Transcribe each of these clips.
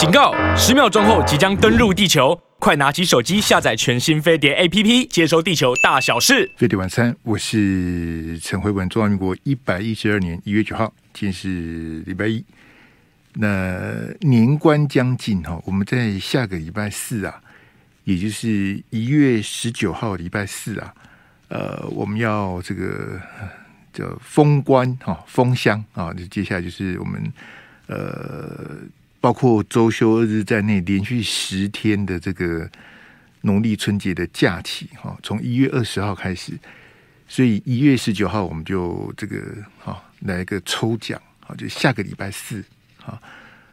警告！十秒钟后即将登陆地球，快拿起手机下载全新飞碟 APP，接收地球大小事。飞碟晚餐，我是陈慧文。中华民国一百一十二年一月九号，今天是礼拜一。那年关将近哈，我们在下个礼拜四啊，也就是一月十九号礼拜四啊，呃，我们要这个叫封关哈，封箱啊，就接下来就是我们呃。包括周休二日在内，连续十天的这个农历春节的假期，哈，从一月二十号开始，所以一月十九号我们就这个哈来一个抽奖，好，就下个礼拜四，哈，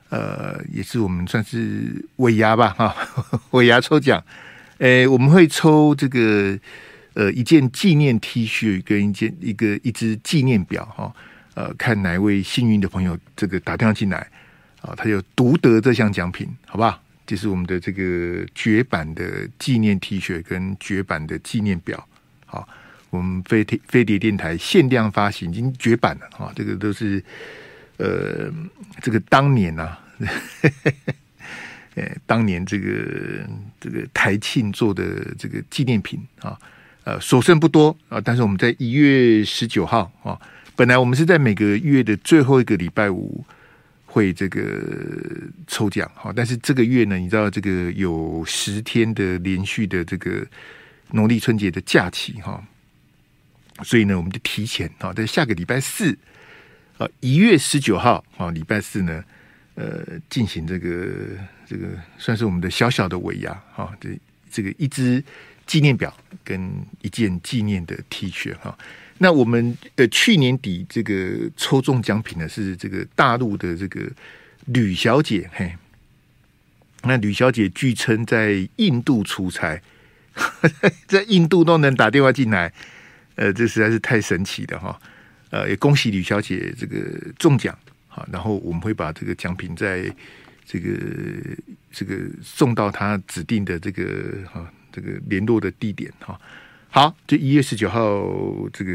呃，也是我们算是尾牙吧，哈，尾牙抽奖，诶，我们会抽这个呃一件纪念 T 恤跟一件一个一支纪念表，哈，呃，看哪位幸运的朋友这个打电话进来。啊，他有独得这项奖品，好吧？就是我们的这个绝版的纪念 T 恤跟绝版的纪念表。好，我们飞碟飞碟电台限量发行，已经绝版了啊！这个都是呃，这个当年呐、啊，呃，当年这个这个台庆做的这个纪念品啊，呃，所剩不多啊。但是我们在一月十九号啊，本来我们是在每个月的最后一个礼拜五。会这个抽奖哈，但是这个月呢，你知道这个有十天的连续的这个农历春节的假期哈，所以呢，我们就提前啊，在下个礼拜四啊，一月十九号啊，礼拜四呢，呃，进行这个这个算是我们的小小的尾牙哈，这这个一支纪念表跟一件纪念的 T 恤哈。那我们呃去年底这个抽中奖品呢，是这个大陆的这个吕小姐嘿，那吕小姐据称在印度出差，在印度都能打电话进来，呃，这实在是太神奇的哈，呃，也恭喜吕小姐这个中奖哈，然后我们会把这个奖品在这个这个送到她指定的这个哈这个联络的地点哈。好，就一月十九号这个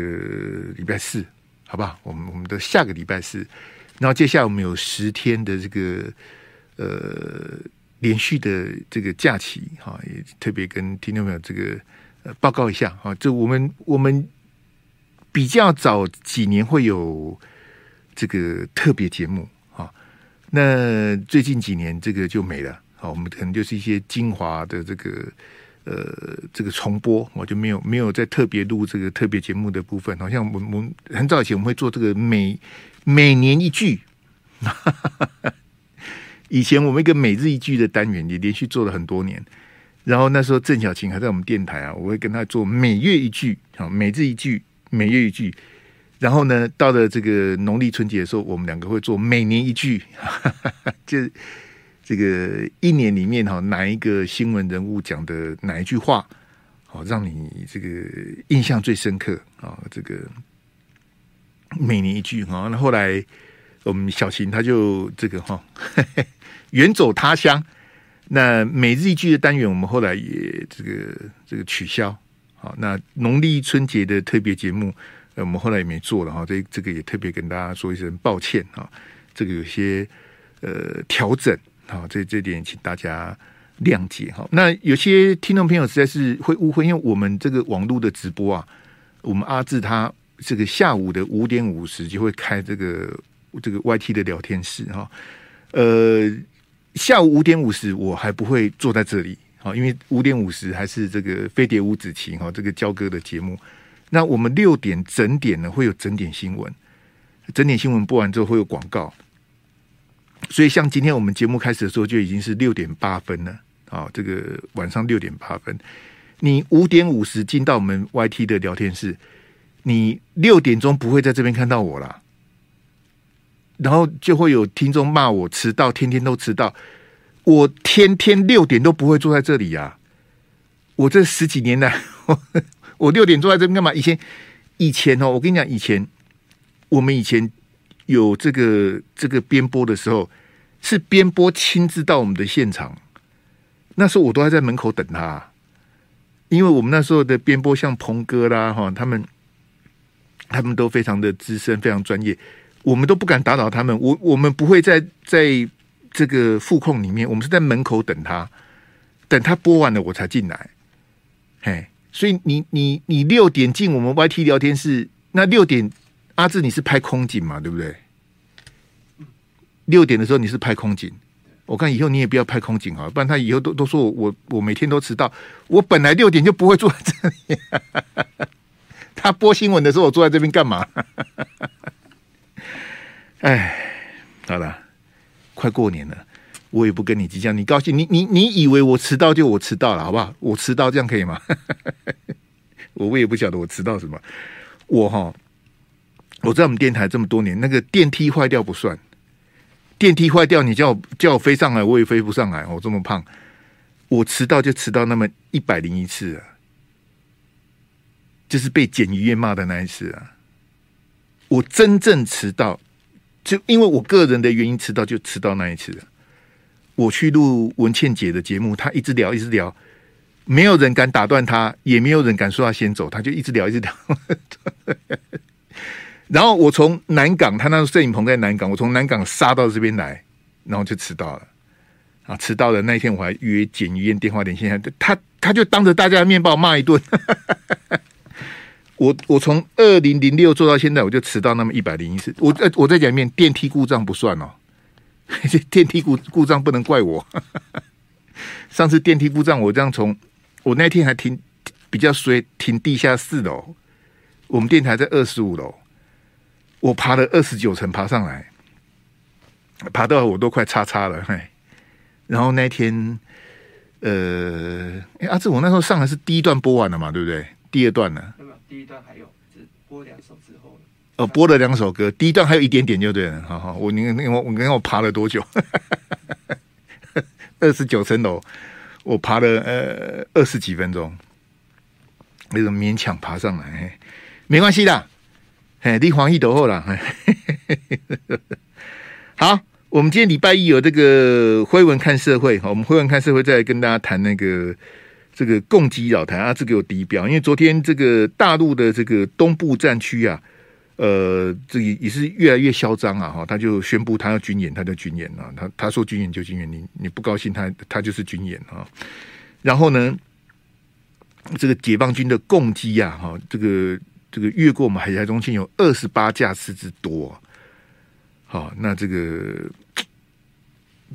礼拜四，好不好？我们我们的下个礼拜四，然后接下来我们有十天的这个呃连续的这个假期，哈，也特别跟听众朋友这个呃报告一下哈。就我们我们比较早几年会有这个特别节目，哈，那最近几年这个就没了，好，我们可能就是一些精华的这个。呃，这个重播我就没有没有再特别录这个特别节目的部分。好像我们我们很早以前我们会做这个每每年一句，以前我们一个每日一句的单元也连续做了很多年。然后那时候郑小琴还在我们电台啊，我会跟他做每月一句，好，每日一句，每月一句。然后呢，到了这个农历春节的时候，我们两个会做每年一句，就。这个一年里面哈，哪一个新闻人物讲的哪一句话，好让你这个印象最深刻啊？这个每年一句哈。那后来我们小琴他就这个哈，远走他乡。那每日一句的单元，我们后来也这个这个取消。好，那农历春节的特别节目，我们后来也没做了哈。这这个也特别跟大家说一声抱歉啊。这个有些呃调整。好，这这点请大家谅解哈。那有些听众朋友实在是会误会，因为我们这个网络的直播啊，我们阿志他这个下午的五点五十就会开这个这个 YT 的聊天室哈。呃，下午五点五十我还不会坐在这里哈，因为五点五十还是这个飞碟五子棋哈这个交割的节目。那我们六点整点呢会有整点新闻，整点新闻播完之后会有广告。所以，像今天我们节目开始的时候，就已经是六点八分了啊！这个晚上六点八分，你五点五十进到我们 YT 的聊天室，你六点钟不会在这边看到我啦。然后就会有听众骂我迟到，天天都迟到。我天天六点都不会坐在这里呀、啊！我这十几年来，我六点坐在这边干嘛？以前，以前哦，我跟你讲，以前我们以前。有这个这个编播的时候，是编播亲自到我们的现场。那时候我都还在门口等他，因为我们那时候的编播像鹏哥啦哈，他们他们都非常的资深，非常专业，我们都不敢打扰他们。我我们不会在在这个副控里面，我们是在门口等他，等他播完了我才进来。嘿，所以你你你六点进我们 YT 聊天室，那六点阿志你是拍空景嘛，对不对？六点的时候你是拍空景，我看以后你也不要拍空景啊，不然他以后都都说我我我每天都迟到，我本来六点就不会坐在这里。他播新闻的时候，我坐在这边干嘛？哎，好了，快过年了，我也不跟你计较。你高兴，你你你以为我迟到就我迟到了，好不好？我迟到这样可以吗？我 我也不晓得我迟到什么。我哈，我在我们电台这么多年，那个电梯坏掉不算，电梯坏掉你叫我叫我飞上来，我也飞不上来。我这么胖，我迟到就迟到那么一百零一次啊。就是被检医院骂的那一次啊！我真正迟到，就因为我个人的原因迟到，就迟到那一次。我去录文倩姐的节目，她一直聊，一直聊，没有人敢打断她，也没有人敢说她先走，她就一直聊，一直聊。然后我从南港，他那个摄影棚在南港，我从南港杀到这边来，然后就迟到了。啊，迟到了那一天，我还约检医院电话连线，他他就当着大家的面把我骂一顿。我我从二零零六做到现在，我就迟到那么一百零一次。我再我再讲一遍，电梯故障不算哦，电梯故故障不能怪我。上次电梯故障，我这样从我那天还停比较衰，停地下四楼。我们电台在二十五楼，我爬了二十九层爬上来，爬到我都快叉叉了。嘿，然后那天，呃，哎，阿志，我那时候上来是第一段播完了嘛，对不对？第二段呢？第一段还有，只播两首之后哦，播了两首歌，第一段还有一点点就对了。好好，我你你我我你看我爬了多久？二十九层楼，我爬了呃二十几分钟，那种勉强爬上来，没关系的。哎，你防疫都好了。好，我们今天礼拜一有这个辉文看社会，好，我们辉文看社会再来跟大家谈那个。这个共机扰台啊，这个有低标，因为昨天这个大陆的这个东部战区啊，呃，这也也是越来越嚣张啊，哈，他就宣布他要军演，他就军演啊，他他说军演就军演，你你不高兴，他他就是军演啊。然后呢，这个解放军的共机啊，哈，这个这个越过我们海峡中心有二十八架次之多，好，那这个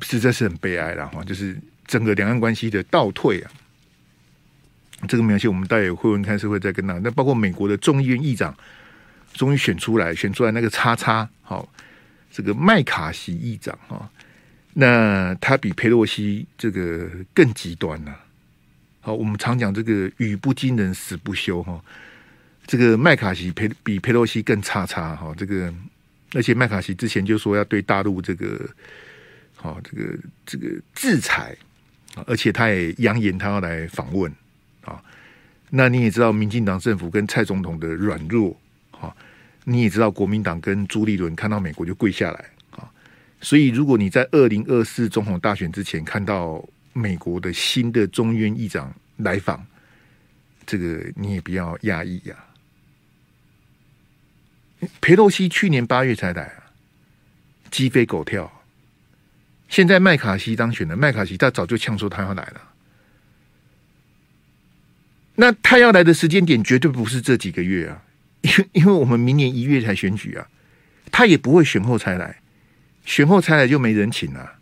实在是很悲哀了哈，就是整个两岸关系的倒退啊。这个没关系，我们待会会问看是会再跟他。那包括美国的众议院议长终于选出来，选出来那个叉叉，好，这个麦卡锡议长哈，那他比佩洛西这个更极端呐。好，我们常讲这个语不惊人死不休哈，这个麦卡锡比佩洛西更叉叉哈，这个而且麦卡锡之前就说要对大陆这个好这个这个制裁，而且他也扬言他要来访问啊。那你也知道，民进党政府跟蔡总统的软弱，哈，你也知道，国民党跟朱立伦看到美国就跪下来，啊，所以如果你在二零二四总统大选之前看到美国的新的众院议长来访，这个你也不要讶异呀。裴洛西去年八月才来啊，鸡飞狗跳，现在麦卡锡当选了，麦卡锡他早就呛说他要来了。那他要来的时间点绝对不是这几个月啊，因因为我们明年一月才选举啊，他也不会选后才来，选后才来就没人请了。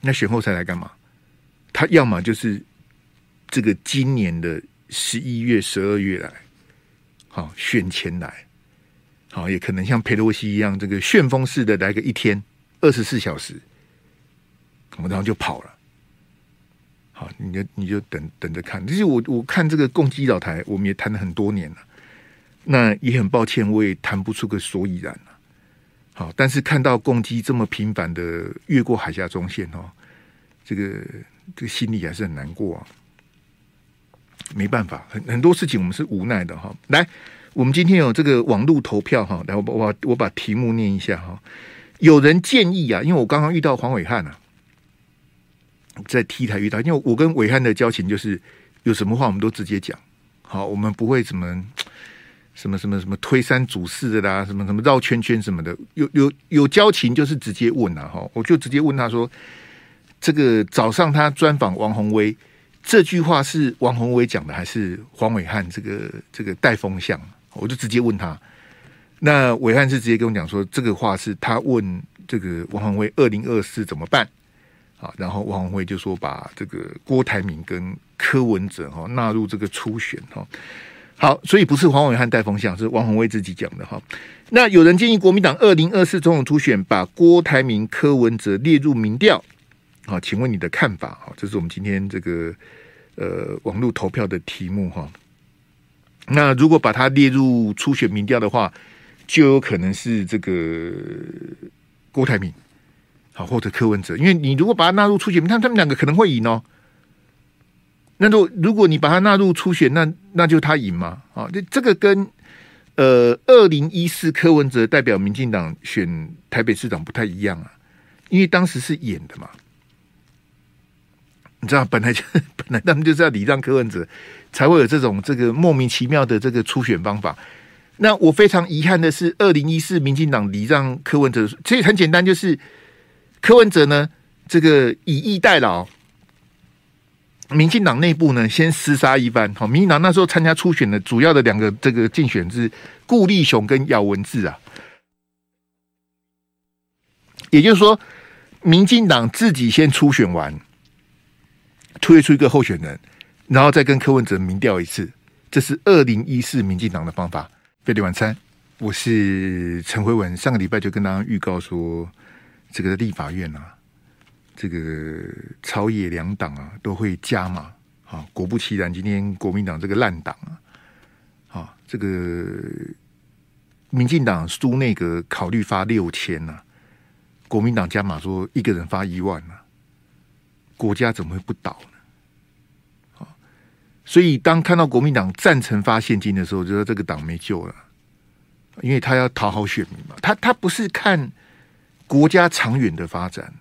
那选后才来干嘛？他要么就是这个今年的十一月、十二月来，好选前来，好也可能像佩洛西一样，这个旋风式的来个一天二十四小时，我们然后就跑了。好，你就你就等等着看。其实我我看这个共机扰台，我们也谈了很多年了。那也很抱歉，我也谈不出个所以然了。好，但是看到共济这么频繁的越过海峡中线哦，这个这个心里还是很难过啊。没办法，很很多事情我们是无奈的哈。来，我们今天有这个网络投票哈，来我我我把题目念一下哈。有人建议啊，因为我刚刚遇到黄伟汉啊。在 T 台遇到，因为我跟伟汉的交情就是有什么话我们都直接讲，好，我们不会怎么什么什么什么推三阻四的啦，什么什么绕圈圈什么的，有有有交情就是直接问了哈，我就直接问他说，这个早上他专访王鸿薇这句话是王宏伟讲的还是黄伟汉这个这个带风向？我就直接问他，那伟汉是直接跟我讲说，这个话是他问这个王宏伟二零二四怎么办啊？然后王宏伟就说把这个郭台铭跟柯文哲哈纳入这个初选哈。好，所以不是黄伟汉带风向，是王宏伟自己讲的哈。那有人建议国民党二零二四总统初选把郭台铭、柯文哲列入民调，好，请问你的看法？哈，这是我们今天这个呃网络投票的题目哈。那如果把它列入初选民调的话，就有可能是这个郭台铭，好，或者柯文哲，因为你如果把它纳入初选民调，他们两个可能会赢哦。那如果如果你把它纳入初选，那那就他赢嘛？啊，这这个跟呃二零一四柯文哲代表民进党选台北市长不太一样啊，因为当时是演的嘛，你知道，本来就 本来他们就是要礼让柯文哲，才会有这种这个莫名其妙的这个初选方法。那我非常遗憾的是，二零一四民进党礼让柯文哲，所以很简单，就是柯文哲呢，这个以逸待劳。民进党内部呢，先厮杀一番。好，民进党那时候参加初选的主要的两个这个竞选是顾立雄跟姚文智啊。也就是说，民进党自己先初选完，推出一个候选人，然后再跟柯文哲民调一次。这是二零一四民进党的方法。飞碟晚餐，我是陈慧文。上个礼拜就跟大家预告说，这个立法院啊。这个朝野两党啊都会加码啊，果不其然，今天国民党这个烂党啊，啊，这个民进党苏内阁考虑发六千呐，国民党加码说一个人发一万呐，国家怎么会不倒呢？啊，所以当看到国民党赞成发现金的时候，就说这个党没救了，因为他要讨好选民嘛，他他不是看国家长远的发展。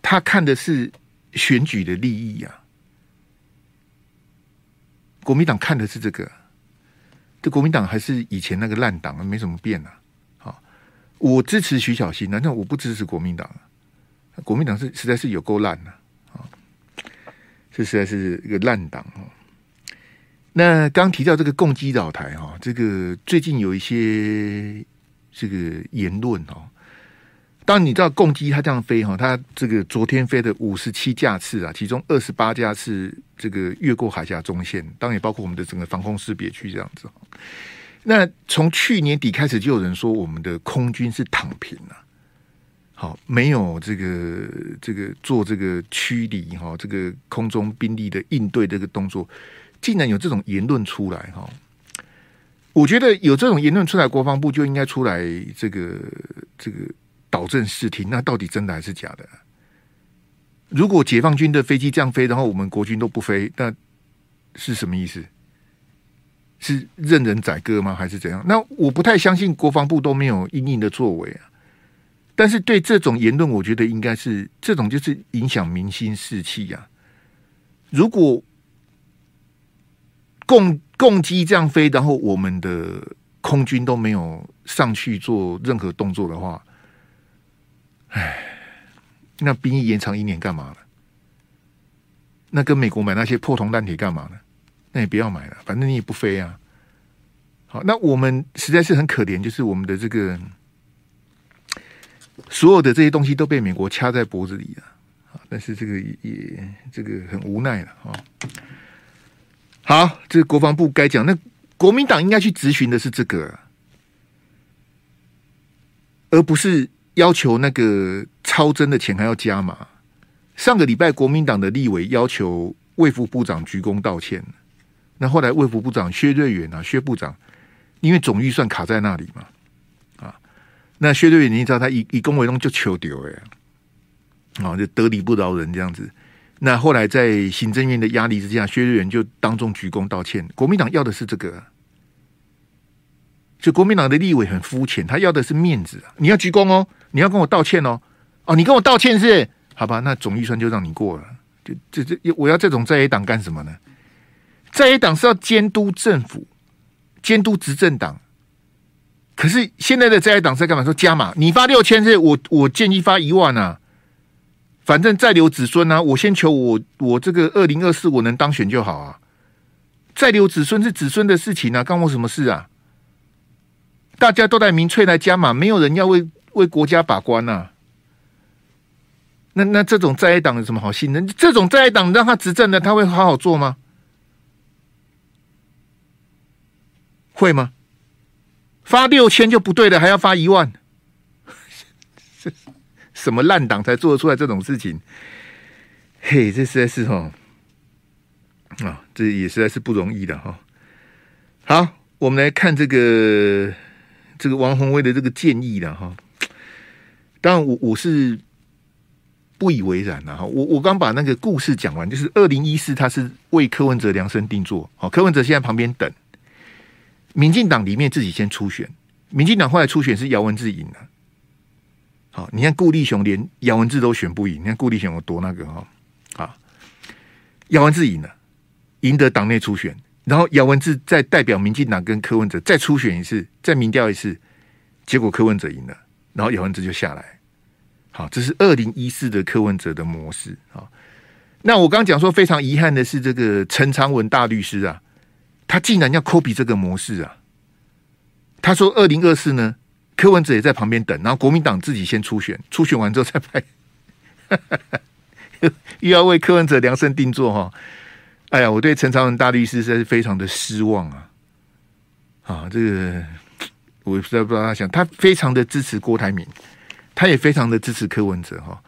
他看的是选举的利益啊，国民党看的是这个，这国民党还是以前那个烂党啊，没什么变啊。好，我支持徐小新，难道我不支持国民党？国民党是实在是有够烂的，这实在是一个烂党哦。那刚提到这个共机扰台哈，这个最近有一些这个言论哦。当你知道共机它这样飞哈，它这个昨天飞的五十七架次啊，其中二十八架次这个越过海峡中线，当然也包括我们的整个防空识别区这样子。那从去年底开始就有人说我们的空军是躺平了，好，没有这个这个做这个驱离哈，这个空中兵力的应对这个动作，竟然有这种言论出来哈。我觉得有这种言论出来，国防部就应该出来这个这个。导正视听，那到底真的还是假的？如果解放军的飞机这样飞，然后我们国军都不飞，那是什么意思？是任人宰割吗？还是怎样？那我不太相信国防部都没有因应的作为啊。但是对这种言论，我觉得应该是这种就是影响民心士气呀、啊。如果共共机这样飞，然后我们的空军都没有上去做任何动作的话，哎，那兵役延长一年干嘛呢？那跟美国买那些破铜烂铁干嘛呢？那也不要买了，反正你也不飞啊。好，那我们实在是很可怜，就是我们的这个所有的这些东西都被美国掐在脖子里了。但是这个也这个很无奈了啊。好，这个国防部该讲，那国民党应该去质询的是这个，而不是。要求那个超征的钱还要加码。上个礼拜，国民党的立委要求卫副部长鞠躬道歉。那后来卫副部长薛瑞元啊，薛部长，因为总预算卡在那里嘛，那薛瑞元你知道他以以公为荣就求丢哎，啊，就得理不饶人这样子。那后来在行政院的压力之下，薛瑞元就当众鞠躬道歉。国民党要的是这个。就国民党的立委很肤浅，他要的是面子。你要鞠躬哦，你要跟我道歉哦。哦，你跟我道歉是？好吧，那总预算就让你过了。就这这，我要这种在野党干什么呢？在野党是要监督政府，监督执政党。可是现在的在野党在干嘛？说加码，你发六千，是我我建议发一万啊。反正再留子孙啊，我先求我我这个二零二四我能当选就好啊。再留子孙是子孙的事情啊，关我什么事啊？大家都在民粹来加码，没有人要为为国家把关呐、那那这种在野党有什么好信任？这种在野党让他执政的，他会好好做吗？会吗？发六千就不对了，还要发一万？这 什么烂党才做得出来这种事情？嘿，这实在是哈啊，这也实在是不容易的哈。好，我们来看这个这个王宏威的这个建议了哈。当然，我我是不以为然的哈。我我刚把那个故事讲完，就是二零一四，他是为柯文哲量身定做。好，柯文哲现在旁边等，民进党里面自己先初选，民进党后来初选是姚文智赢了。好，你看顾立雄连姚文智都选不赢，你看顾立雄有多那个哈？啊，姚文智赢了，赢得党内初选，然后姚文智再代表民进党跟柯文哲再初选一次，再民调一次，结果柯文哲赢了，然后姚文智就下来。好，这是二零一四的柯文哲的模式啊。那我刚刚讲说非常遗憾的是，这个陈长文大律师啊，他竟然要 copy 这个模式啊。他说二零二四呢？柯文哲也在旁边等，然后国民党自己先初选，初选完之后再拍，又要为柯文哲量身定做哈。哎呀，我对陈长文大律师实在是非常的失望啊！啊，这个我也不知道不知道他想，他非常的支持郭台铭，他也非常的支持柯文哲哈。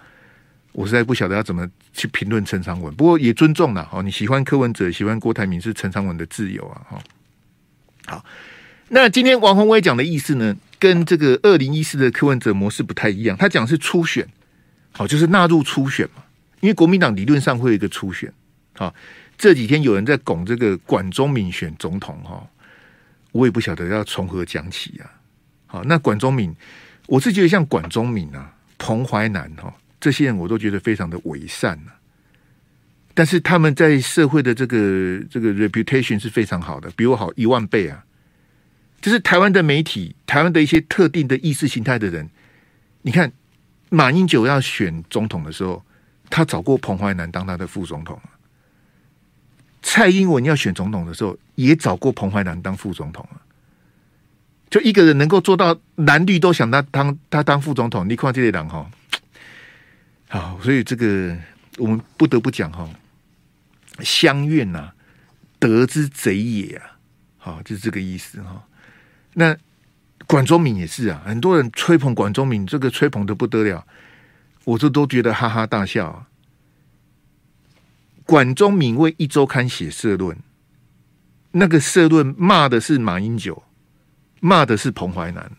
我实在不晓得要怎么去评论陈长文，不过也尊重了哈。你喜欢柯文哲，喜欢郭台铭是陈长文的自由啊哈。好，那今天王宏威讲的意思呢？跟这个二零一四的柯文哲模式不太一样，他讲是初选，好，就是纳入初选嘛。因为国民党理论上会有一个初选，好，这几天有人在拱这个管中闵选总统哈，我也不晓得要从何讲起啊。好，那管中闵，我是觉得像管中闵啊、彭淮南哈这些人，我都觉得非常的伪善啊。但是他们在社会的这个这个 reputation 是非常好的，比我好一万倍啊。就是台湾的媒体，台湾的一些特定的意识形态的人，你看马英九要选总统的时候，他找过彭淮南当他的副总统；蔡英文要选总统的时候，也找过彭淮南当副总统啊。就一个人能够做到蓝绿都想他当他当副总统，你看这些人哈，好，所以这个我们不得不讲哈，乡愿呐，得之贼也啊，好，就是这个意思哈。那管中敏也是啊，很多人吹捧管中敏，这个吹捧的不得了，我这都觉得哈哈大笑啊。管中敏为一周刊写社论，那个社论骂的是马英九，骂的是彭淮南，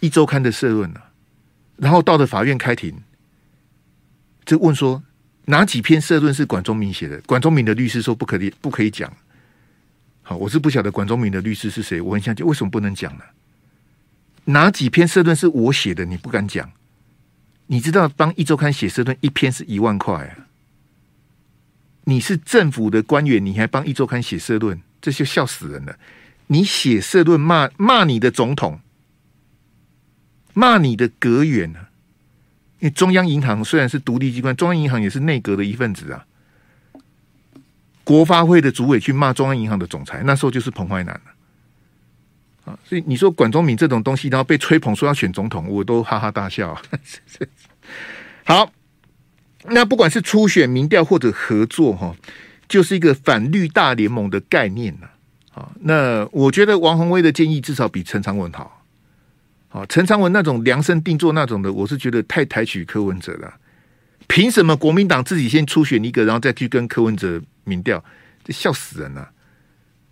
一周刊的社论啊，然后到了法院开庭，就问说哪几篇社论是管中闵写的？管中闵的律师说不可以，不可以讲。好，我是不晓得管中闵的律师是谁，我很想讲，为什么不能讲呢？哪几篇社论是我写的？你不敢讲？你知道帮一周刊写社论一篇是一万块啊？你是政府的官员，你还帮一周刊写社论，这就笑死人了！你写社论骂骂你的总统，骂你的阁员啊？因为中央银行虽然是独立机关，中央银行也是内阁的一份子啊。国发会的主委去骂中央银行的总裁，那时候就是彭淮南了啊！所以你说管中闵这种东西，然后被吹捧说要选总统，我都哈哈大笑。好，那不管是初选、民调或者合作，哈，就是一个反绿大联盟的概念呐。啊，那我觉得王宏威的建议至少比陈长文好。啊，陈昌文那种量身定做那种的，我是觉得太抬举柯文哲了。凭什么国民党自己先初选一个，然后再去跟柯文哲？民调，这笑死人了。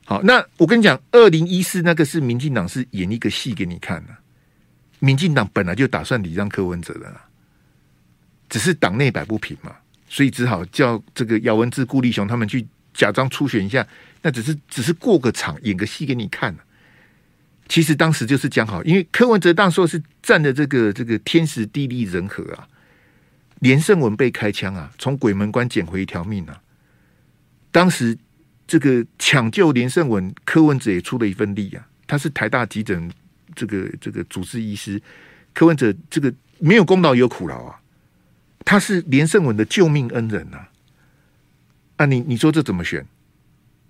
好，那我跟你讲，二零一四那个是民进党是演一个戏给你看的。民进党本来就打算礼让柯文哲的，只是党内摆不平嘛，所以只好叫这个姚文智、顾立雄他们去假装初选一下。那只是只是过个场，演个戏给你看。其实当时就是讲好，因为柯文哲当时候是占的这个这个天时地利人和啊。连胜文被开枪啊，从鬼门关捡回一条命啊。当时这个抢救连胜文，柯文哲也出了一份力啊。他是台大急诊这个这个主治医师，柯文哲这个没有功劳也有苦劳啊。他是连胜文的救命恩人呐、啊。你你说这怎么选？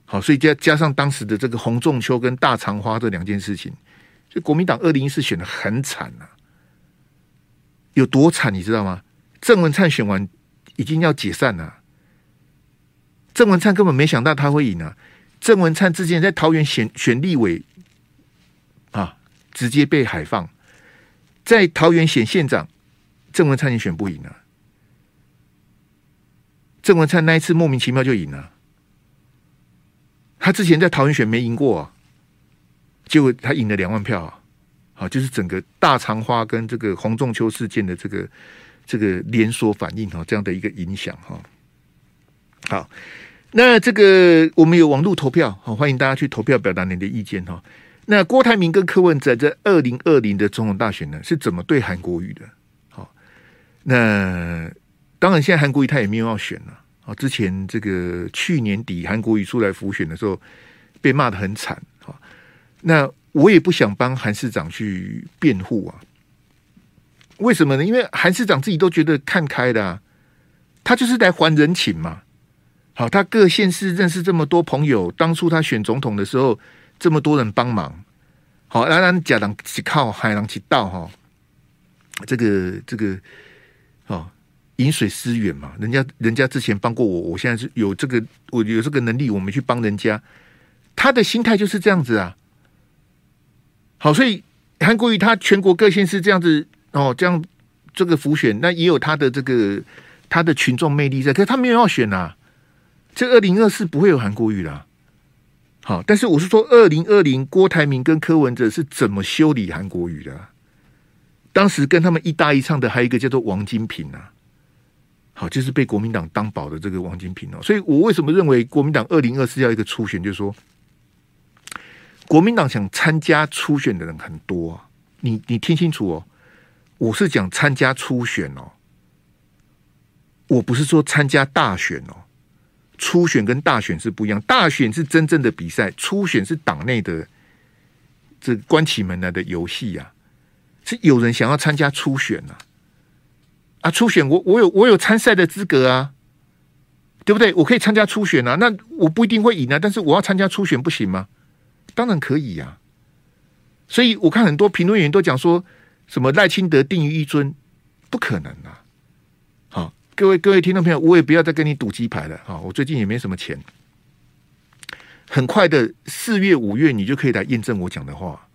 好，所以加加上当时的这个洪仲丘跟大长花这两件事情，就国民党二零一四选的很惨呐、啊。有多惨你知道吗？郑文灿选完已经要解散了，郑文灿根本没想到他会赢啊！郑文灿之前在桃园选选立委啊，直接被海放，在桃园选县长，郑文灿也选不赢啊！郑文灿那一次莫名其妙就赢了，他之前在桃园选没赢过啊，结果他赢了两万票啊！好，就是整个大长花跟这个洪仲秋事件的这个这个连锁反应哈，这样的一个影响哈。好，那这个我们有网络投票，好，欢迎大家去投票表达您的意见哈。那郭台铭跟柯文哲在二零二零的总统大选呢，是怎么对韩国瑜的？好，那当然现在韩国瑜他也没有要选了。好，之前这个去年底韩国瑜出来辅选的时候，被骂得很惨。啊，那。我也不想帮韩市长去辩护啊，为什么呢？因为韩市长自己都觉得看开的啊，他就是来还人情嘛。好，他各县市认识这么多朋友，当初他选总统的时候，这么多人帮忙。好，然然假党只靠海狼去倒哈，这个这个哦，饮水思源嘛，人家人家之前帮过我，我现在是有这个我有这个能力，我们去帮人家，他的心态就是这样子啊。好，所以韩国瑜他全国各县市这样子哦，这样这个浮选，那也有他的这个他的群众魅力在，可是他没有要选啊。这二零二四不会有韩国瑜啦。好，但是我是说，二零二零郭台铭跟柯文哲是怎么修理韩国瑜的？当时跟他们一搭一唱的还有一个叫做王金平啊。好，就是被国民党当宝的这个王金平哦。所以我为什么认为国民党二零二四要一个初选，就是说。国民党想参加初选的人很多啊，你你听清楚哦，我是讲参加初选哦，我不是说参加大选哦，初选跟大选是不一样，大选是真正的比赛，初选是党内的这关起门来的游戏呀，是有人想要参加初选呐，啊，啊初选我我有我有参赛的资格啊，对不对？我可以参加初选啊，那我不一定会赢啊，但是我要参加初选不行吗？当然可以呀，所以我看很多评论员都讲说什么赖清德定于一尊，不可能啊！好，各位各位听众朋友，我也不要再跟你赌鸡排了啊！我最近也没什么钱，很快的四月五月你就可以来验证我讲的话，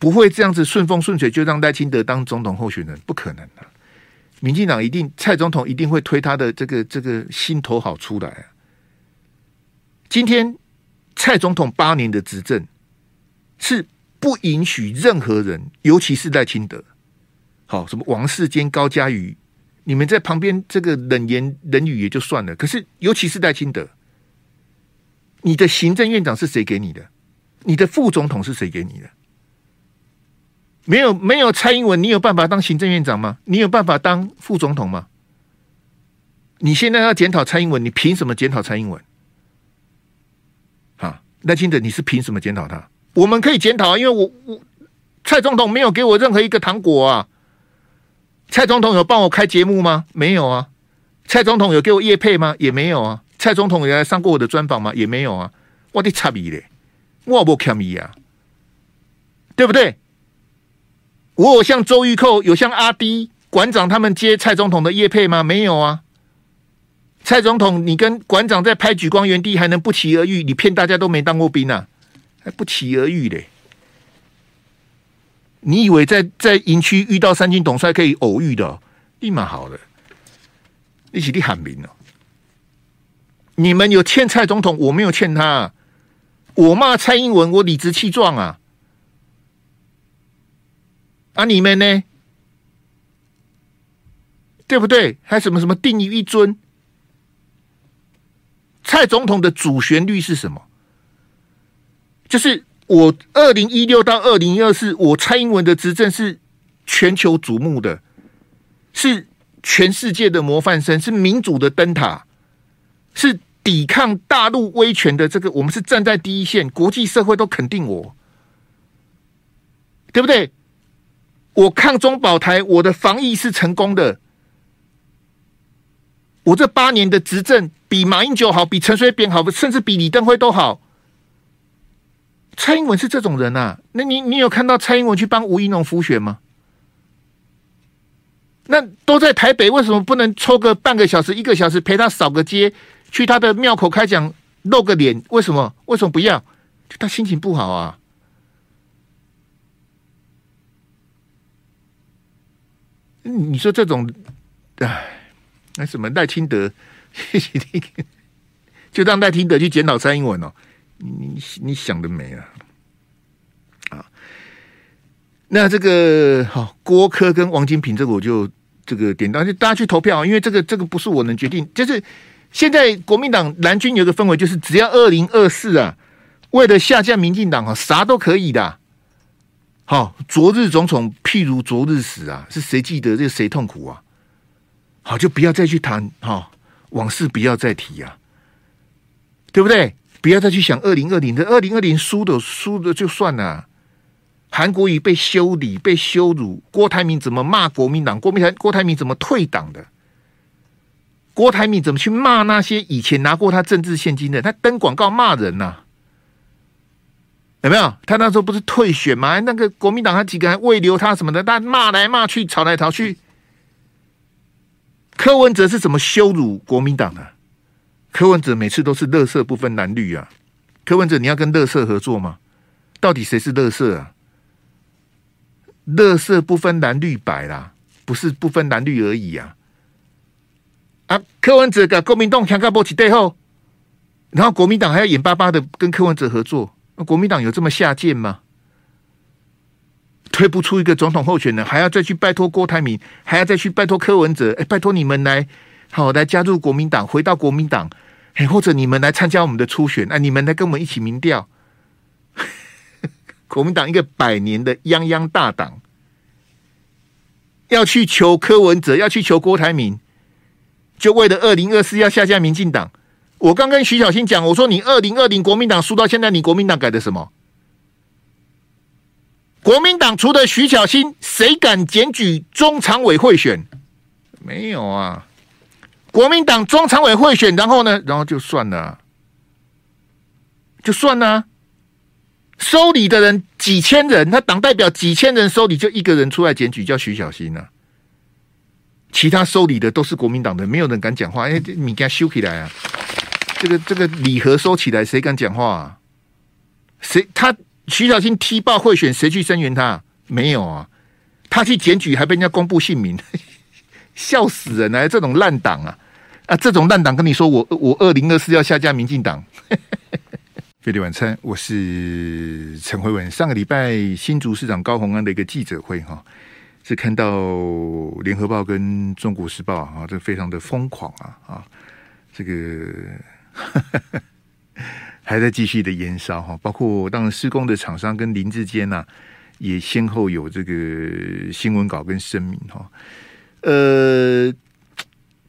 不会这样子顺风顺水就让赖清德当总统候选人，不可能的。民进党一定蔡总统一定会推他的这个这个心头好出来啊！今天。蔡总统八年的执政是不允许任何人，尤其是赖清德，好什么王世坚、高嘉瑜，你们在旁边这个冷言冷语也就算了，可是尤其是赖清德，你的行政院长是谁给你的？你的副总统是谁给你的？没有没有蔡英文，你有办法当行政院长吗？你有办法当副总统吗？你现在要检讨蔡英文，你凭什么检讨蔡英文？啊赖清德，你是凭什么检讨他？我们可以检讨啊，因为我我蔡总统没有给我任何一个糖果啊。蔡总统有帮我开节目吗？没有啊。蔡总统有给我业配吗？也没有啊。蔡总统有来上过我的专访吗？也没有啊。我的差别嘞，我不欠你啊，对不对？我有像周玉蔻，有像阿滴馆长他们接蔡总统的业配吗？没有啊。蔡总统，你跟馆长在拍《举光原地》，还能不期而遇？你骗大家都没当过兵啊，还不期而遇嘞？你以为在在营区遇到三军统帅可以偶遇的？立马好了，一起去喊名了。你们有欠蔡总统，我没有欠他。我骂蔡英文，我理直气壮啊！啊，你们呢？对不对？还什么什么定于一尊？蔡总统的主旋律是什么？就是我二零一六到二零二四，我蔡英文的执政是全球瞩目的，是全世界的模范生，是民主的灯塔，是抵抗大陆威权的这个，我们是站在第一线，国际社会都肯定我，对不对？我抗中保台，我的防疫是成功的。我这八年的执政比马英九好，比陈水扁好，甚至比李登辉都好。蔡英文是这种人啊？那你你有看到蔡英文去帮吴怡农复选吗？那都在台北，为什么不能抽个半个小时、一个小时陪他扫个街，去他的庙口开讲露个脸？为什么？为什么不要？他心情不好啊。你说这种，哎，那什么赖清德，就让赖清德去检讨蔡英文哦。你你想得美啊！啊，那这个好，郭科跟王金平这个我就这个点到，就大家去投票，因为这个这个不是我能决定。就是现在国民党蓝军有个氛围，就是只要二零二四啊，为了下架民进党啊，啥都可以的。好，昨日种种譬如昨日死啊，是谁记得这谁痛苦啊？好，就不要再去谈哈，往事不要再提啊，对不对？不要再去想二零二零的二零二零输的输的就算了。韩国瑜被修理被羞辱，郭台铭怎么骂国民党？郭台郭台铭怎么退党的？郭台铭怎么去骂那些以前拿过他政治现金的？他登广告骂人呐、啊，有没有？他那时候不是退选吗？那个国民党他几个还未留他什么的？但骂来骂去，吵来吵去。柯文哲是怎么羞辱国民党的？柯文哲每次都是乐色不分蓝绿啊！柯文哲，你要跟乐色合作吗？到底谁是乐色啊？乐色不分蓝绿白啦，不是不分蓝绿而已啊！啊，柯文哲跟国民党强干不起背后，然后国民党还要眼巴巴的跟柯文哲合作，国民党有这么下贱吗？推不出一个总统候选人，还要再去拜托郭台铭，还要再去拜托柯文哲，哎，拜托你们来，好来加入国民党，回到国民党。哎，或者你们来参加我们的初选，哎，你们来跟我们一起民调。国民党一个百年的泱泱大党，要去求柯文哲，要去求郭台铭，就为了二零二四要下架民进党。我刚跟徐小新讲，我说你二零二零国民党输到现在，你国民党改的什么？国民党除了徐小新，谁敢检举中常委会选？没有啊。国民党中常委会选，然后呢，然后就算了，就算了。收礼的人几千人，他党代表几千人收礼，就一个人出来检举，叫徐小新啊。其他收礼的都是国民党的，没有人敢讲话。哎，你给他修起来啊！这个这个礼盒收起来，谁敢讲话啊？谁他徐小新踢爆贿选，谁去声援他？没有啊。他去检举，还被人家公布姓名，笑死人了！这种烂党啊！啊，这种烂党跟你说我，我二零二四要下架民进党。飞碟晚餐，我是陈慧文。上个礼拜新竹市长高虹安的一个记者会，哈，是看到联合报跟中国时报啊，这非常的疯狂啊啊，这个 还在继续的延烧哈，包括当然施工的厂商跟林智坚呐，也先后有这个新闻稿跟声明哈，呃。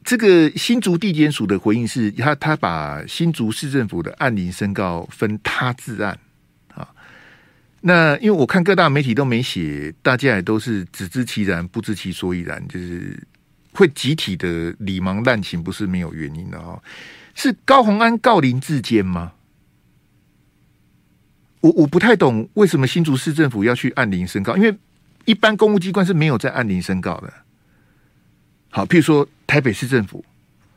这个新竹地检署的回应是，他他把新竹市政府的案林申告分他自案啊。那因为我看各大媒体都没写，大家也都是只知其然不知其所以然，就是会集体的理盲滥情，不是没有原因的哦。是高虹安告林志坚吗？我我不太懂为什么新竹市政府要去按林申告，因为一般公务机关是没有在按林申告的。好，譬如说台北市政府，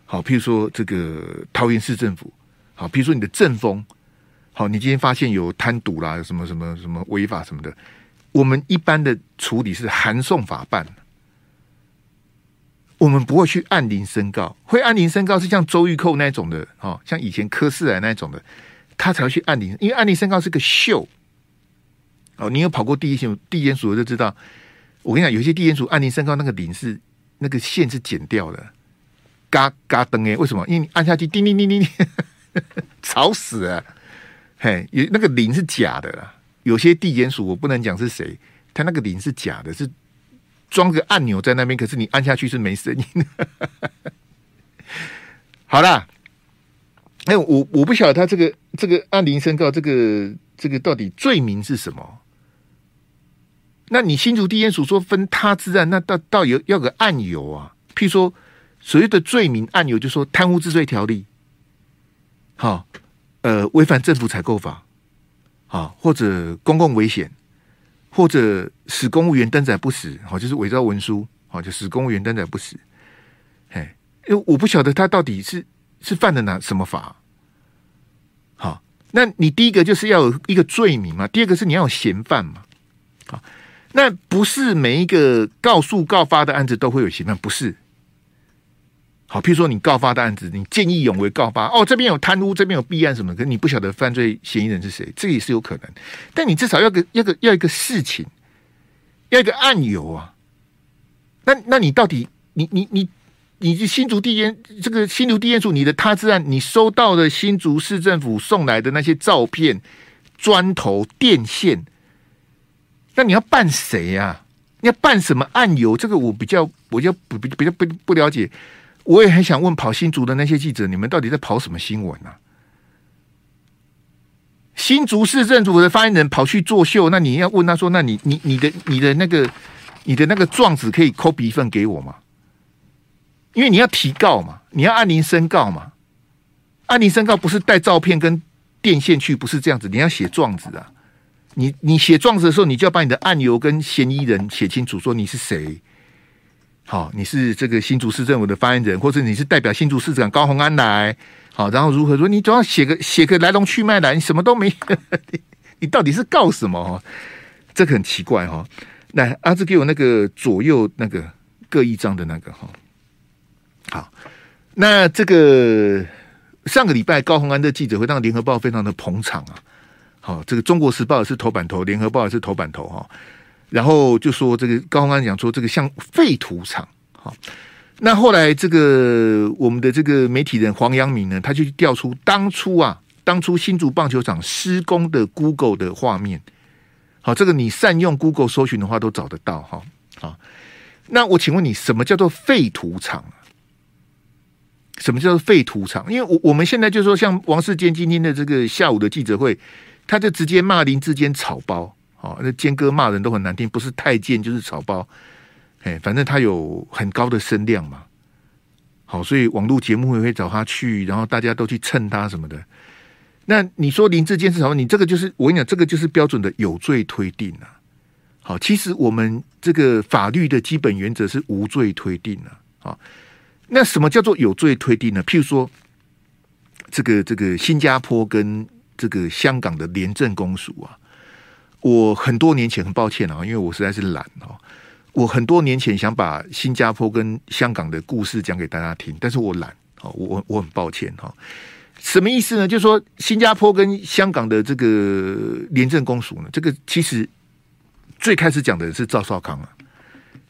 好，譬如说这个桃园市政府，好，譬如说你的政风，好，你今天发现有贪渎啦，什么什么什么违法什么的，我们一般的处理是函送法办，我们不会去按铃申告，会按铃申告是像周玉蔻那种的，哦，像以前柯世来那种的，他才会去按铃，因为按铃申告是个秀，哦，你有跑过地检署，地检署就知道，我跟你讲，有些地检署按铃申告那个铃是。那个线是剪掉的，嘎嘎噔哎，为什么？因为你按下去，叮叮叮叮叮，吵死了！嘿，有那个铃是假的啦。有些地检署我不能讲是谁，他那个铃是假的，是装个按钮在那边，可是你按下去是没声音的。好啦，哎，我我不晓得他这个这个按铃申告这个这个到底罪名是什么？那你新竹地检署说分他之案，那到到有要个案由啊？譬如说所谓的罪名案由，就说贪污治罪条例，好，呃，违反政府采购法，啊，或者公共危险，或者使公务员登载不实，好，就是伪造文书，好，就使公务员登载不实。哎，因为我不晓得他到底是是犯了哪什么法。好，那你第一个就是要有一个罪名嘛，第二个是你要有嫌犯嘛，好。那不是每一个告诉告发的案子都会有嫌犯，不是。好，譬如说你告发的案子，你见义勇为告发，哦，这边有贪污，这边有弊案什么，可是你不晓得犯罪嫌疑人是谁，这也是有可能。但你至少要个要个要一个事情，要一个案由啊。那那你到底你你你你是新竹地检这个新竹地检署你的他治案，你收到的新竹市政府送来的那些照片、砖头、电线。那你要办谁呀、啊？你要办什么案由？这个我比较，我就不比较不不了解。我也很想问跑新竹的那些记者，你们到底在跑什么新闻啊？新竹市政府的发言人跑去作秀，那你要问他说：“那你你你的你的那个你的那个状子可以 copy 一份给我吗？”因为你要提告嘛，你要按铃申告嘛。按铃申告不是带照片跟电线去，不是这样子，你要写状子啊。你你写状子的时候，你就要把你的案由跟嫌疑人写清楚，说你是谁。好，你是这个新竹市政府的发言人，或者你是代表新竹市长高虹安来。好，然后如何说？你总要写个写个来龙去脉来，你什么都没，你，到底是告什么？这个很奇怪哈。来，阿志给我那个左右那个各一张的那个哈。好，那这个上个礼拜高虹安的记者会让联合报非常的捧场啊。好，这个《中国时报》也是头版头，《联合报》也是头版头哈。然后就说这个高虹安讲说这个像废土场。好，那后来这个我们的这个媒体人黄阳明呢，他就调出当初啊，当初新竹棒球场施工的 Google 的画面。好，这个你善用 Google 搜寻的话都找得到哈。好，那我请问你，什么叫做废土场？什么叫做废土场？因为我我们现在就说像王世坚今天的这个下午的记者会。他就直接骂林志坚草包，哦，那坚哥骂人都很难听，不是太监就是草包，哎，反正他有很高的声量嘛，好，所以网络节目也会找他去，然后大家都去蹭他什么的。那你说林志坚是什么？你这个就是我跟你讲，这个就是标准的有罪推定啊。好，其实我们这个法律的基本原则是无罪推定啊。好，那什么叫做有罪推定呢？譬如说，这个这个新加坡跟这个香港的廉政公署啊，我很多年前很抱歉啊，因为我实在是懒哦。我很多年前想把新加坡跟香港的故事讲给大家听，但是我懒哦，我我很抱歉哈。什么意思呢？就是说新加坡跟香港的这个廉政公署呢，这个其实最开始讲的是赵少康啊。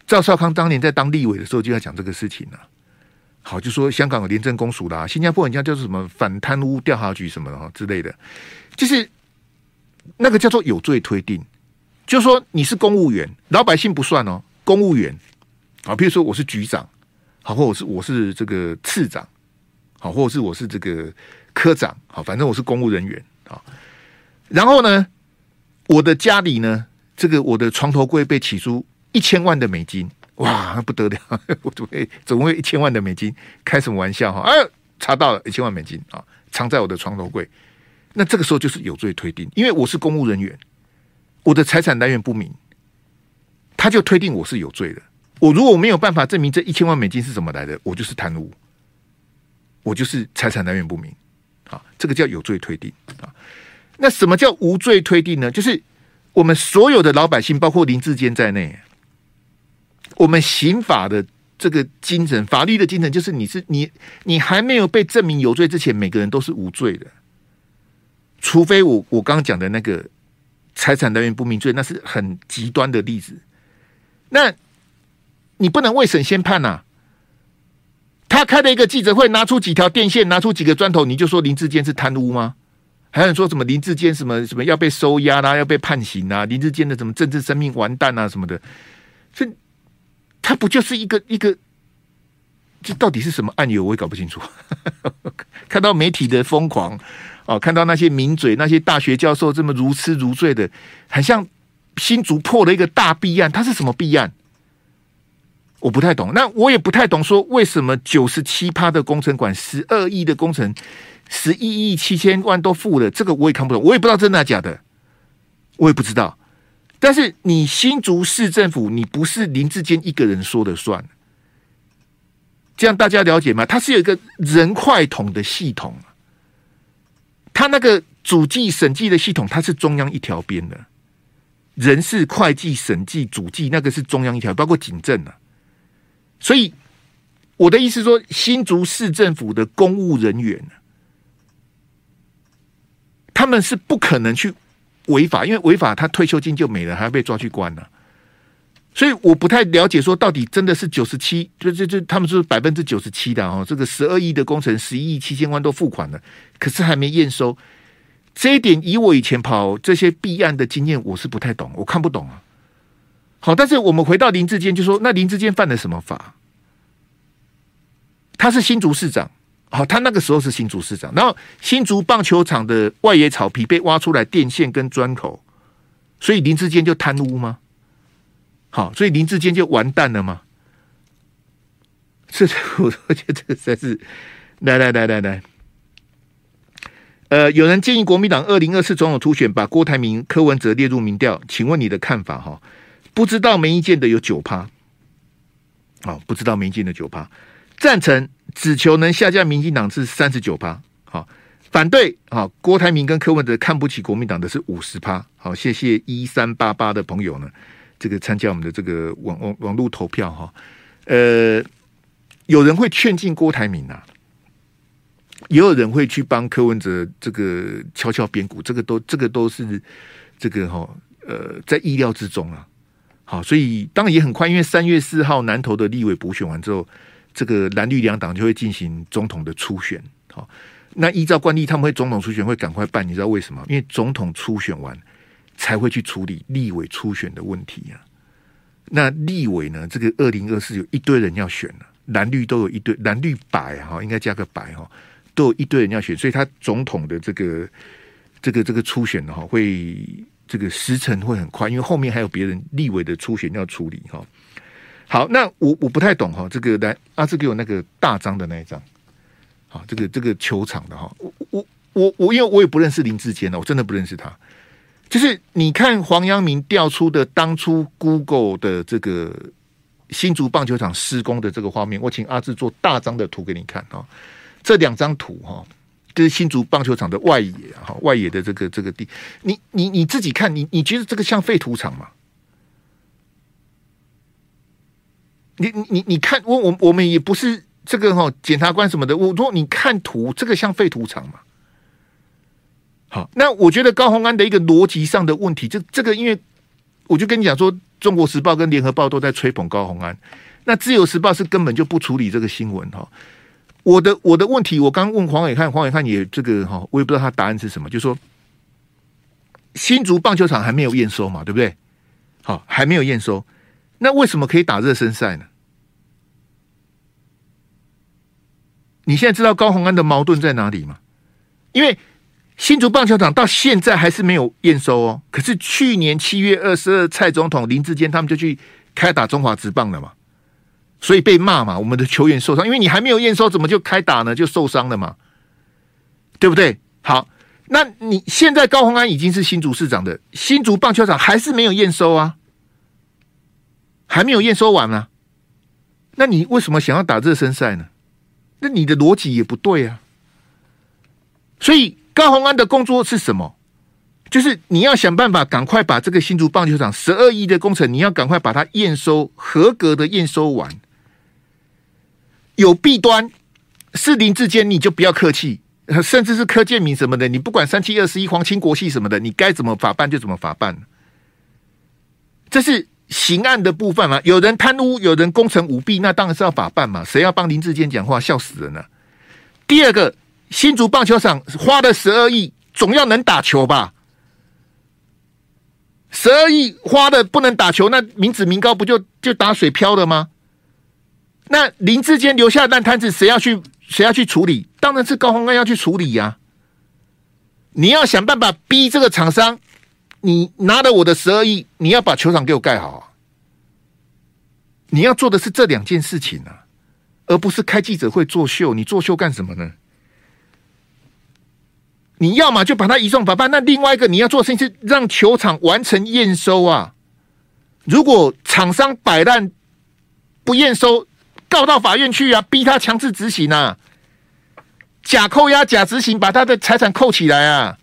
赵少康当年在当立委的时候就要讲这个事情了。好，就说香港有廉政公署啦，新加坡人家叫做什么反贪污调查局什么的哈之类的，就是那个叫做有罪推定，就说你是公务员，老百姓不算哦，公务员啊，比如说我是局长，好，或者是我是这个次长，好，或者是我是这个科长，好，反正我是公务人员啊，然后呢，我的家里呢，这个我的床头柜被起出一千万的美金。哇，不得了！我怎么会怎么会一千万的美金？开什么玩笑哈！哎，查到了一千万美金啊，藏在我的床头柜。那这个时候就是有罪推定，因为我是公务人员，我的财产来源不明，他就推定我是有罪的。我如果没有办法证明这一千万美金是怎么来的，我就是贪污，我就是财产来源不明。啊，这个叫有罪推定啊。那什么叫无罪推定呢？就是我们所有的老百姓，包括林志坚在内。我们刑法的这个精神，法律的精神，就是你是你，你还没有被证明有罪之前，每个人都是无罪的，除非我我刚刚讲的那个财产来源不明罪，那是很极端的例子。那你不能未审先判呐、他开了一个记者会，拿出几条电线，拿出几个砖头，你就说林志坚是贪污吗？还有人说什么林志坚什么什么要被收押啦，要被判刑啊？林志坚的什么政治生命完蛋啊什么的？这。他不就是一个一个这到底是什么案由，我也搞不清楚。看到媒体的疯狂哦，看到那些名嘴、那些大学教授这么如痴如醉的，很像新竹破了一个大弊案。它是什么弊案？我不太懂。那我也不太懂，说为什么九十七趴的工程款，十二亿的工程，十一亿七千万都付了，这个我也看不懂。我也不知道真的假的，我也不知道。但是你新竹市政府，你不是林志坚一个人说了算。这样大家了解吗？它是有一个人快统的系统，他那个主计审计的系统，它是中央一条边的，人事会计审计主计那个是中央一条，包括警政啊。所以我的意思说，新竹市政府的公务人员，他们是不可能去违法，因为违法他退休金就没了，还要被抓去关呢。所以我不太了解，说到底真的是九十七，就就就他们说百分之九十七的哦，这个十二亿的工程，十一亿七千万都付款了，可是还没验收。这一点以我以前跑这些弊案的经验，我是不太懂，我看不懂啊。好，但是我们回到林志坚，就说那林志坚犯了什么法？他是新竹市长，好，他那个时候是新竹市长，然后新竹棒球场的外野草皮被挖出来电线跟砖头，所以林志坚就贪污吗？好，所以林志坚就完蛋了吗？这 我我觉得这个才是来来来来来，呃，有人建议国民党二零二四总统初选把郭台铭、柯文哲列入民调，请问你的看法？哈，不知道没意见的有九趴，好，不知道没意见的九趴，赞成只求能下架民进党是三十九趴，好，反对好郭台铭跟柯文哲看不起国民党的是五十趴，好，谢谢一三八八的朋友呢。这个参加我们的这个网网网络投票哈，呃，有人会劝进郭台铭啊，也有人会去帮柯文哲这个敲敲边鼓，这个都这个都是这个哈呃在意料之中啊。好，所以当然也很快，因为三月四号南投的立委补选完之后，这个蓝绿两党就会进行总统的初选。好，那依照惯例，他们会总统初选会赶快办，你知道为什么？因为总统初选完。才会去处理立委初选的问题呀、啊。那立委呢？这个二零二四有一堆人要选了，蓝绿都有一堆，蓝绿白哈，应该加个白哈，都有一堆人要选，所以他总统的这个这个这个初选的哈，会这个时程会很快，因为后面还有别人立委的初选要处理哈。好，那我我不太懂哈，这个来阿志给我那个大张的那一张，好，这个这个球场的哈，我我我我因为我也不认识林志坚呢，我真的不认识他。就是你看黄阳明调出的当初 Google 的这个新竹棒球场施工的这个画面，我请阿志做大张的图给你看啊。这两张图哈，就是新竹棒球场的外野哈，外野的这个这个地，你你你自己看，你你觉得这个像废土场吗？你你你看，我我我们也不是这个哈检察官什么的，我说你看图，这个像废土场吗？好，那我觉得高虹安的一个逻辑上的问题，这这个，因为我就跟你讲说，《中国时报》跟《联合报》都在吹捧高虹安，那《自由时报》是根本就不处理这个新闻哈。我的我的问题，我刚问黄伟汉，黄伟汉也这个哈，我也不知道他答案是什么，就说新竹棒球场还没有验收嘛，对不对？好，还没有验收，那为什么可以打热身赛呢？你现在知道高虹安的矛盾在哪里吗？因为新竹棒球场到现在还是没有验收哦。可是去年七月二十二，蔡总统、林志坚他们就去开打中华职棒了嘛，所以被骂嘛。我们的球员受伤，因为你还没有验收，怎么就开打呢？就受伤了嘛，对不对？好，那你现在高虹安已经是新竹市长的，新竹棒球场还是没有验收啊，还没有验收完啊。那你为什么想要打热身赛呢？那你的逻辑也不对啊，所以。高虹安的工作是什么？就是你要想办法赶快把这个新竹棒球场十二亿的工程，你要赶快把它验收合格的验收完。有弊端是林志坚，你就不要客气，甚至是柯建铭什么的，你不管三七二十一、皇亲国戚什么的，你该怎么法办就怎么法办。这是刑案的部分嘛？有人贪污，有人工程舞弊，那当然是要法办嘛。谁要帮林志坚讲话？笑死人了。第二个。新竹棒球场花了十二亿，总要能打球吧？十二亿花的不能打球，那民脂民膏不就就打水漂了吗？那林志坚留下烂摊子，谁要去谁要去处理？当然是高虹安要去处理呀、你要想办法逼这个厂商，你拿了我的十二亿，你要把球场给我盖好！你要做的是这两件事情啊，而不是开记者会作秀。你作秀干什么呢？你要么就把它移送法办，那另外一个你要做的事情是让球场完成验收啊！如果厂商摆烂不验收，告到法院去啊，逼他强制执行啊！假扣押、假执行，把他的财产扣起来啊！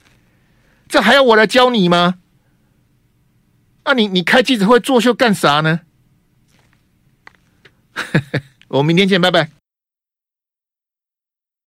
这还要我来教你吗？啊你，你你开记者会作秀干啥呢？我们明天见，拜拜。